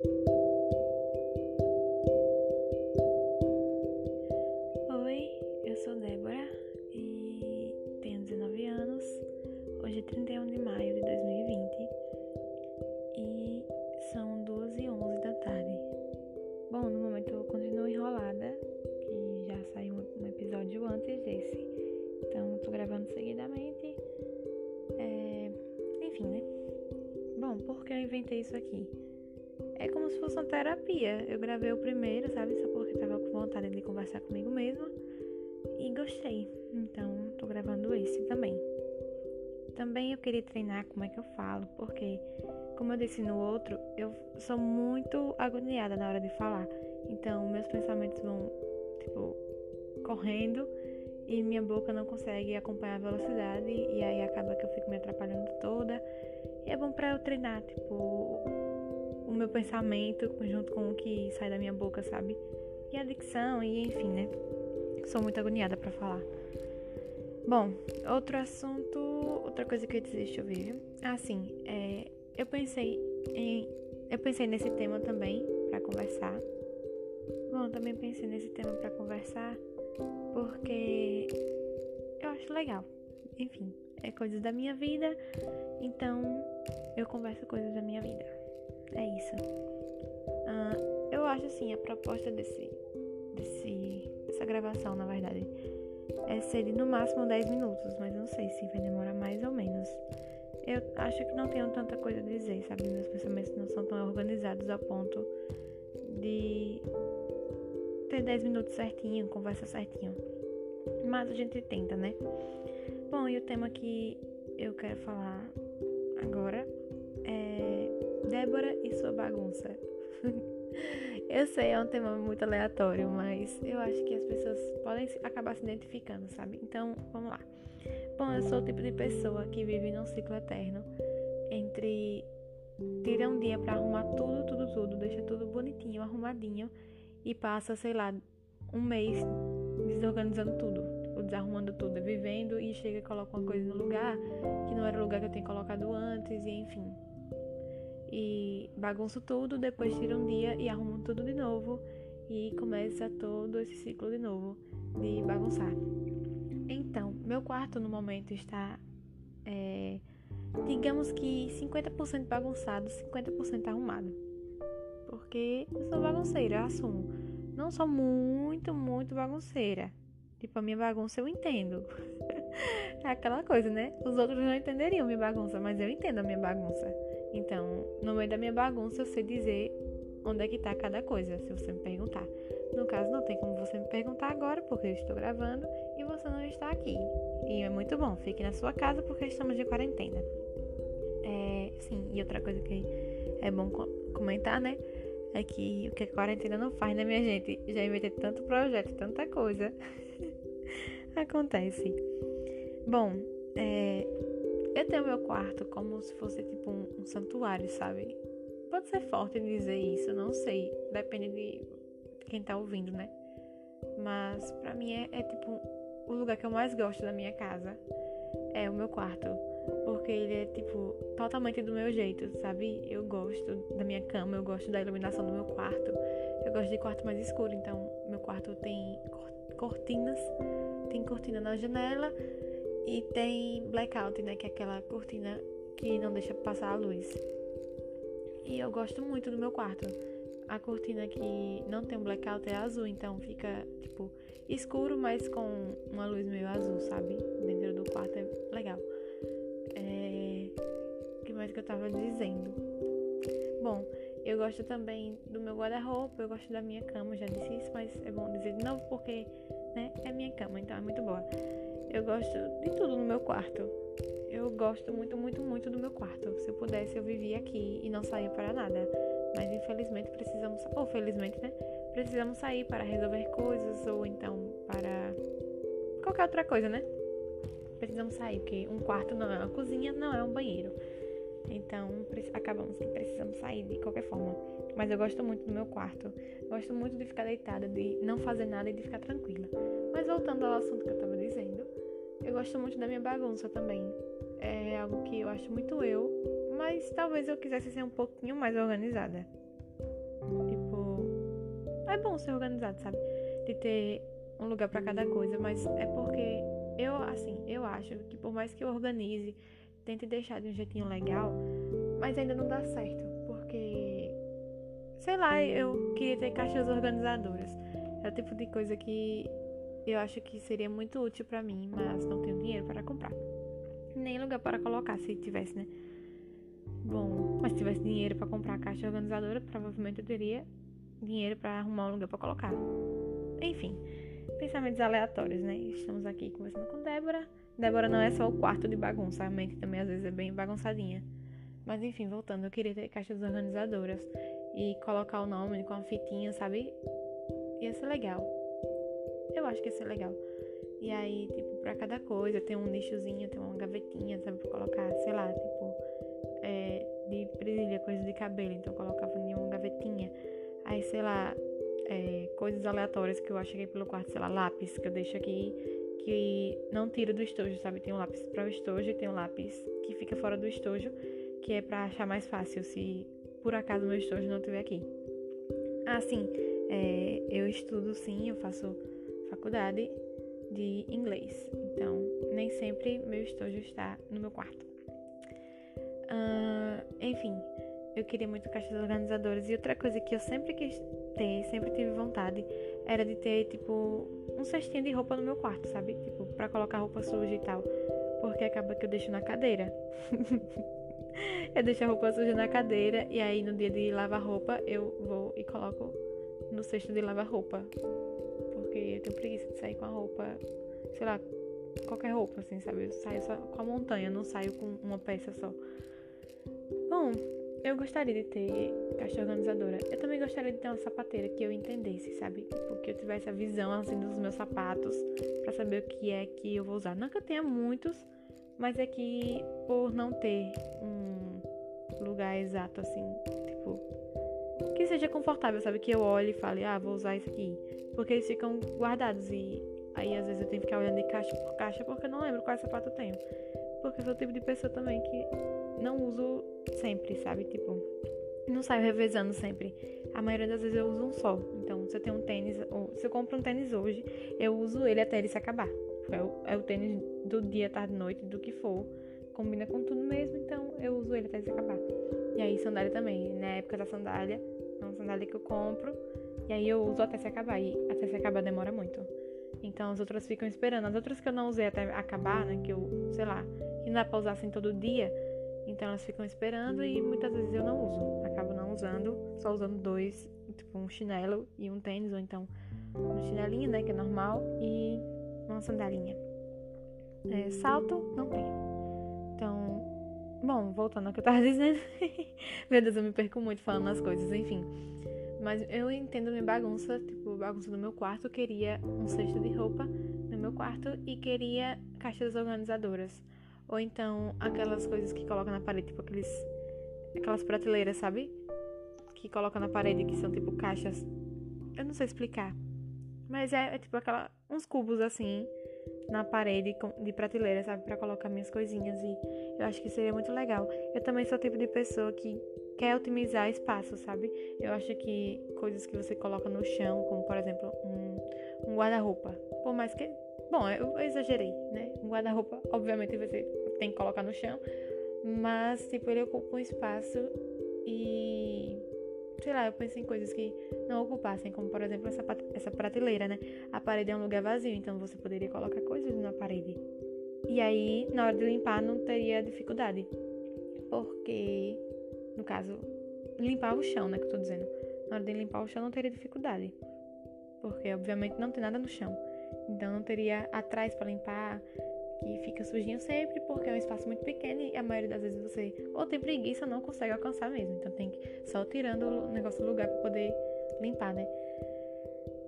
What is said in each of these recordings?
Oi, eu sou Débora e tenho 19 anos. Hoje é 31 de maio de 2020 e são 2 e 11 da tarde. Bom, no momento eu continuo enrolada, que já saiu um episódio antes desse, então eu tô gravando seguidamente. É... Enfim, né? Bom, por que eu inventei isso aqui? É como se fosse uma terapia. Eu gravei o primeiro, sabe? Só porque tava com vontade de conversar comigo mesma. E gostei. Então, tô gravando esse também. Também eu queria treinar como é que eu falo, porque, como eu disse no outro, eu sou muito agoniada na hora de falar. Então, meus pensamentos vão, tipo, correndo e minha boca não consegue acompanhar a velocidade e aí acaba que eu fico me atrapalhando toda. E é bom pra eu treinar, tipo, meu pensamento junto com o que sai da minha boca, sabe? E a dicção, e enfim, né? Sou muito agoniada para falar. Bom, outro assunto, outra coisa que eu dizer, deixa eu ver. Ah, sim, é, eu pensei em, eu pensei nesse tema também para conversar. Bom, também pensei nesse tema para conversar porque eu acho legal. Enfim, é coisas da minha vida, então eu converso coisas da minha vida. É isso. Uh, eu acho assim, a proposta desse, desse, dessa gravação, na verdade, é ser de no máximo 10 minutos, mas não sei se vai demorar mais ou menos. Eu acho que não tenho tanta coisa a dizer, sabe? Meus pensamentos não são tão organizados a ponto de ter 10 minutos certinho, conversa certinho. Mas a gente tenta, né? Bom, e o tema que eu quero falar agora Débora e sua bagunça. eu sei, é um tema muito aleatório, mas eu acho que as pessoas podem acabar se identificando, sabe? Então, vamos lá. Bom, eu sou o tipo de pessoa que vive num ciclo eterno entre tira um dia para arrumar tudo, tudo, tudo, deixa tudo bonitinho, arrumadinho e passa, sei lá, um mês desorganizando tudo, tipo, desarrumando tudo, vivendo e chega e coloca uma coisa no lugar que não era o lugar que eu tinha colocado antes e enfim, e bagunço tudo, depois tiro um dia e arrumo tudo de novo e começa todo esse ciclo de novo de bagunçar. Então, meu quarto no momento está, é, digamos que 50% bagunçado, 50% arrumado. Porque eu sou bagunceira, eu assumo. Não sou muito, muito bagunceira. Tipo, a minha bagunça eu entendo. é aquela coisa, né? Os outros não entenderiam minha bagunça, mas eu entendo a minha bagunça. Então, no meio da minha bagunça, eu sei dizer onde é que tá cada coisa, se você me perguntar. No caso, não tem como você me perguntar agora, porque eu estou gravando e você não está aqui. E é muito bom, fique na sua casa porque estamos de quarentena. É, sim, e outra coisa que é bom comentar, né? É que o que a quarentena não faz, né, minha gente? Já inventei tanto projeto, tanta coisa. Acontece. Bom, é, eu tenho meu quarto como se fosse tipo um, um santuário, sabe? Pode ser forte dizer isso, não sei. Depende de quem tá ouvindo, né? Mas pra mim é, é tipo o lugar que eu mais gosto da minha casa. É o meu quarto. Porque ele é, tipo, totalmente do meu jeito, sabe? Eu gosto da minha cama, eu gosto da iluminação do meu quarto. Eu gosto de quarto mais escuro, então meu quarto tem cortinas, tem cortina na janela e tem blackout, né? Que é aquela cortina que não deixa passar a luz. E eu gosto muito do meu quarto. A cortina que não tem um blackout é azul, então fica, tipo, escuro, mas com uma luz meio azul, sabe? Dentro do quarto é legal. É... O que mais que eu tava dizendo? Bom, eu gosto também do meu guarda-roupa, eu gosto da minha cama, já disse isso, mas é bom dizer de novo porque, né, é minha cama, então é muito boa. Eu gosto de tudo no meu quarto. Eu gosto muito, muito, muito do meu quarto. Se eu pudesse, eu vivia aqui e não saía para nada. Mas infelizmente precisamos, ou felizmente, né? Precisamos sair para resolver coisas ou então para qualquer outra coisa, né? Precisamos sair, porque um quarto não é uma cozinha, não é um banheiro. Então, acabamos que precisamos sair de qualquer forma. Mas eu gosto muito do meu quarto. Gosto muito de ficar deitada, de não fazer nada e de ficar tranquila. Mas voltando ao assunto que eu tava gosto muito da minha bagunça também. É algo que eu acho muito eu, mas talvez eu quisesse ser um pouquinho mais organizada. Tipo, é bom ser organizado, sabe? De ter um lugar para cada coisa, mas é porque eu, assim, eu acho que por mais que eu organize, tente deixar de um jeitinho legal, mas ainda não dá certo, porque sei lá, eu queria ter caixas organizadoras. É o tipo de coisa que eu acho que seria muito útil para mim, mas não tenho dinheiro para comprar. Nem lugar para colocar, se tivesse, né? Bom, mas se tivesse dinheiro para comprar a caixa organizadora, provavelmente eu teria dinheiro para arrumar um lugar para colocar. Enfim, pensamentos aleatórios, né? Estamos aqui conversando com Débora. Débora não é só o quarto de bagunça, a mente também às vezes é bem bagunçadinha. Mas enfim, voltando, eu queria ter caixas organizadoras e colocar o nome com a fitinha, sabe? Ia ser legal. Eu acho que ia ser legal. E aí, tipo, pra cada coisa, tem um nichozinho, tem uma gavetinha, sabe? Pra colocar, sei lá, tipo, é, de presilha, coisa de cabelo. Então, colocava em uma gavetinha. Aí, sei lá, é, coisas aleatórias que eu achei pelo quarto, sei lá, lápis que eu deixo aqui, que não tira do estojo, sabe? Tem um lápis para o estojo e tem um lápis que fica fora do estojo, que é para achar mais fácil se por acaso meu estojo não estiver aqui. Ah, sim, é, eu estudo sim, eu faço faculdade de inglês, então nem sempre meu estojo está no meu quarto. Uh, enfim, eu queria muito caixas organizadoras e outra coisa que eu sempre quis ter, sempre tive vontade, era de ter tipo um cestinho de roupa no meu quarto, sabe? Tipo, para colocar roupa suja e tal, porque acaba que eu deixo na cadeira. eu deixo a roupa suja na cadeira e aí no dia de lavar roupa eu vou e coloco no cesto de lavar roupa. Porque eu tenho preguiça de sair com a roupa, sei lá, qualquer roupa, assim, sabe? Eu saio só com a montanha, não saio com uma peça só. Bom, eu gostaria de ter caixa organizadora. Eu também gostaria de ter uma sapateira que eu entendesse, sabe? Tipo, que eu tivesse a visão, assim, dos meus sapatos para saber o que é que eu vou usar. Não que eu tenha muitos, mas é que por não ter um lugar exato assim, tipo, seja confortável, sabe? Que eu olhe e fale, ah, vou usar isso aqui. Porque eles ficam guardados e aí às vezes eu tenho que ficar olhando de caixa por caixa porque eu não lembro qual sapato eu tenho. Porque eu sou o tipo de pessoa também que não uso sempre, sabe? Tipo, não saio revezando sempre. A maioria das vezes eu uso um só. Então, se eu tenho um tênis, ou se eu compro um tênis hoje, eu uso ele até ele se acabar. É o, é o tênis do dia, tarde, noite, do que for. Combina com tudo mesmo, então eu uso ele até se acabar. E aí, sandália também. Na época da sandália, sandália que eu compro. E aí eu uso até se acabar. E até se acabar demora muito. Então as outras ficam esperando. As outras que eu não usei até acabar, né? Que eu, sei lá, que não dá pra usar assim todo dia. Então elas ficam esperando e muitas vezes eu não uso. Acabo não usando, só usando dois, tipo um chinelo e um tênis, ou então um chinelinho, né? Que é normal. E uma sandalinha. É, salto, não tenho. Então, bom, voltando ao que eu tava dizendo. Meu Deus, eu me perco muito falando as coisas, enfim. Mas eu entendo minha bagunça, tipo, bagunça no meu quarto. Eu queria um cesto de roupa no meu quarto e queria caixas organizadoras. Ou então aquelas coisas que colocam na parede, tipo aqueles. Aquelas prateleiras, sabe? Que colocam na parede, que são tipo caixas. Eu não sei explicar. Mas é, é tipo aquela, uns cubos assim na parede de prateleira, sabe, para colocar minhas coisinhas e eu acho que seria muito legal. Eu também sou o tipo de pessoa que quer otimizar espaço, sabe? Eu acho que coisas que você coloca no chão, como por exemplo um, um guarda-roupa, por mais que, bom, eu exagerei, né? Um guarda-roupa, obviamente você tem que colocar no chão, mas tipo ele ocupa um espaço e sei lá, eu penso em coisas que não ocupassem, como por exemplo essa, essa prateleira, né? A parede é um lugar vazio, então você poderia colocar coisas na parede. E aí, na hora de limpar, não teria dificuldade. Porque, no caso, limpar o chão, né? Que eu tô dizendo. Na hora de limpar o chão, não teria dificuldade. Porque, obviamente, não tem nada no chão. Então, não teria atrás para limpar, que fica sujinho sempre, porque é um espaço muito pequeno e a maioria das vezes você ou tem preguiça ou não consegue alcançar mesmo. Então tem que só tirando o negócio do lugar para poder limpar, né?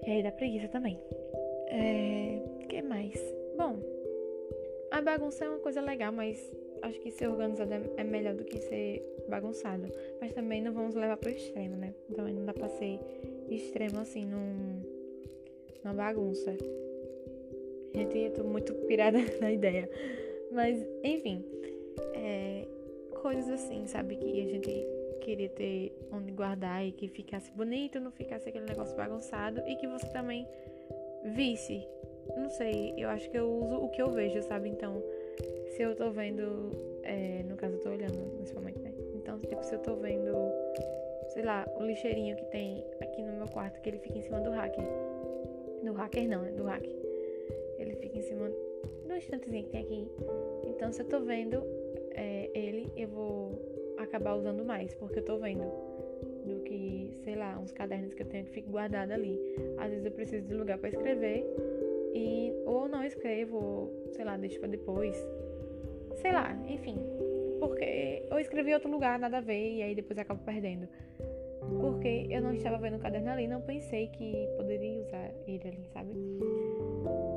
E aí dá preguiça também. É... que mais? Bom, a bagunça é uma coisa legal, mas acho que ser organizado é, é melhor do que ser bagunçado. Mas também não vamos levar pro extremo, né? Também não dá pra ser extremo assim num, numa bagunça. Gente, eu tô muito pirada na ideia. Mas, enfim. É, coisas assim, sabe? Que a gente queria ter onde guardar e que ficasse bonito, não ficasse aquele negócio bagunçado e que você também visse. Não sei, eu acho que eu uso o que eu vejo, sabe? Então, se eu tô vendo. É, no caso, eu tô olhando nesse momento, né? Então, tipo, se eu tô vendo, sei lá, o lixeirinho que tem aqui no meu quarto, que ele fica em cima do hacker. Do hacker não, é do hacker. Ele fica em cima do estantezinho que tem aqui. Então, se eu tô vendo é, ele, eu vou acabar usando mais, porque eu tô vendo do que, sei lá, uns cadernos que eu tenho que ficar guardado ali. Às vezes eu preciso de lugar para escrever e ou não escrevo, ou, sei lá, deixo para depois. Sei lá, enfim. Porque eu escrevi em outro lugar, nada a ver, e aí depois acabo perdendo. Porque eu não estava vendo o caderno ali, não pensei que poderia usar ele ali, sabe?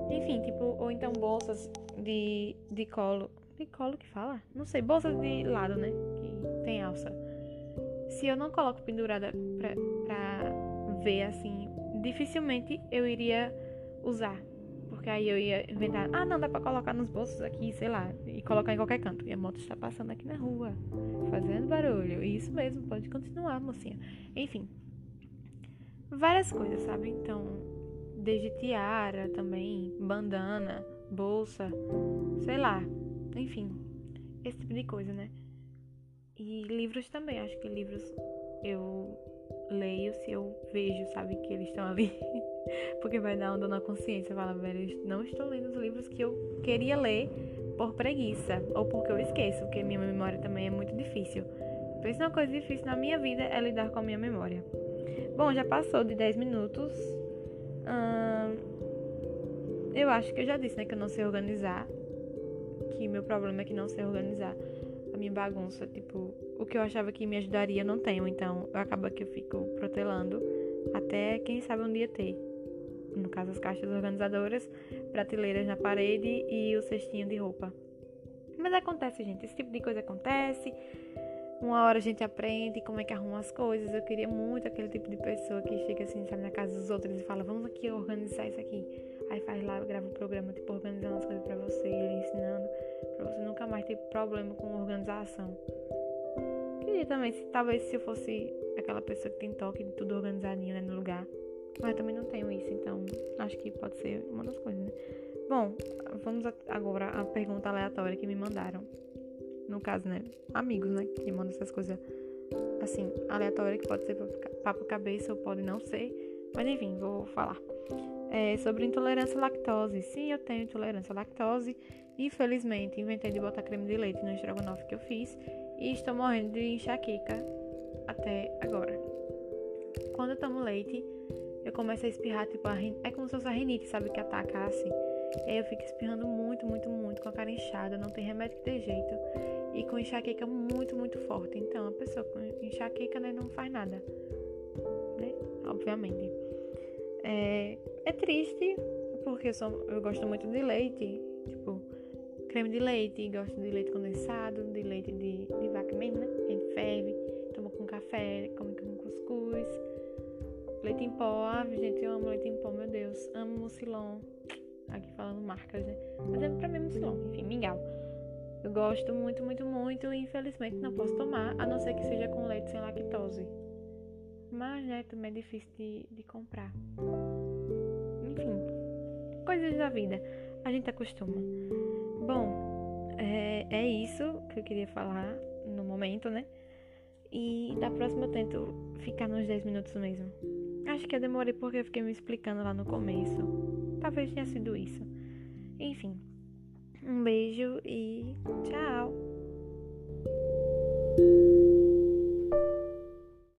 Enfim, tipo, ou então bolsas de, de colo de colo que fala? Não sei, bolsa de lado, né? Que tem alça. Se eu não coloco pendurada pra, pra ver assim, dificilmente eu iria usar. Porque aí eu ia inventar, ah, não, dá pra colocar nos bolsos aqui, sei lá, e colocar em qualquer canto. E a moto está passando aqui na rua, fazendo barulho. Isso mesmo, pode continuar, mocinha. Enfim, várias coisas, sabe? Então, desde tiara também, bandana, bolsa, sei lá, enfim, esse tipo de coisa, né? E livros também, acho que livros eu leio se eu vejo, sabe, que eles estão ali. porque vai dar dor na consciência. Fala, velho, não estou lendo os livros que eu queria ler por preguiça ou porque eu esqueço, porque minha memória também é muito difícil. Pensa uma coisa difícil na minha vida é lidar com a minha memória. Bom, já passou de 10 minutos. Hum, eu acho que eu já disse, né, que eu não sei organizar que meu problema é que não sei organizar a minha bagunça. Tipo, o que eu achava que me ajudaria, eu não tenho. Então, acaba que eu fico protelando até, quem sabe, um dia ter. No caso, as caixas organizadoras, prateleiras na parede e o cestinho de roupa. Mas acontece, gente. Esse tipo de coisa acontece. Uma hora a gente aprende como é que arruma as coisas. Eu queria muito aquele tipo de pessoa que chega assim, sabe, na casa dos outros e fala: Vamos aqui organizar isso aqui. Aí faz lá, grava o um programa, tipo, organizando as coisas pra você, ele ensinando, pra você nunca mais ter problema com organização. Queria também, se, talvez se eu fosse aquela pessoa que tem toque de tudo organizadinho, né, no lugar. Mas eu também não tenho isso, então acho que pode ser uma das coisas, né? Bom, vamos agora à pergunta aleatória que me mandaram. No caso, né? Amigos, né? Que mandam essas coisas assim, aleatórias, que pode ser papo cabeça ou pode não ser. Mas enfim, vou falar é, sobre intolerância à lactose. Sim, eu tenho intolerância à lactose. Infelizmente, inventei de botar creme de leite no estrogonofe que eu fiz e estou morrendo de enxaqueca até agora. Quando eu tomo leite, eu começo a espirrar, tipo, a é como se fosse a rinite, sabe, que ataca assim. E aí eu fico espirrando muito, muito, muito, com a cara inchada, não tem remédio que dê jeito. E com enxaqueca muito, muito forte. Então, a pessoa com enxaqueca, né, não faz nada. Né? Obviamente. É, é triste, porque eu, sou, eu gosto muito de leite, tipo, creme de leite, gosto de leite condensado, de leite de, de vaca mesmo, né? A gente ferve, toma com café, come com cuscuz. Leite em pó, ah, gente, eu amo leite em pó, meu Deus. Amo mucilon. Aqui falando marcas, né? Mas é pra mim mucilon, enfim, mingau. Eu gosto muito, muito, muito e infelizmente não posso tomar, a não ser que seja com leite sem lactose. Mas, né, também é difícil de, de comprar. Enfim, coisas da vida. A gente acostuma. Bom, é, é isso que eu queria falar no momento, né? E da próxima eu tento ficar nos 10 minutos mesmo. Acho que eu demorei porque eu fiquei me explicando lá no começo. Talvez tenha sido isso. Enfim, um beijo e tchau!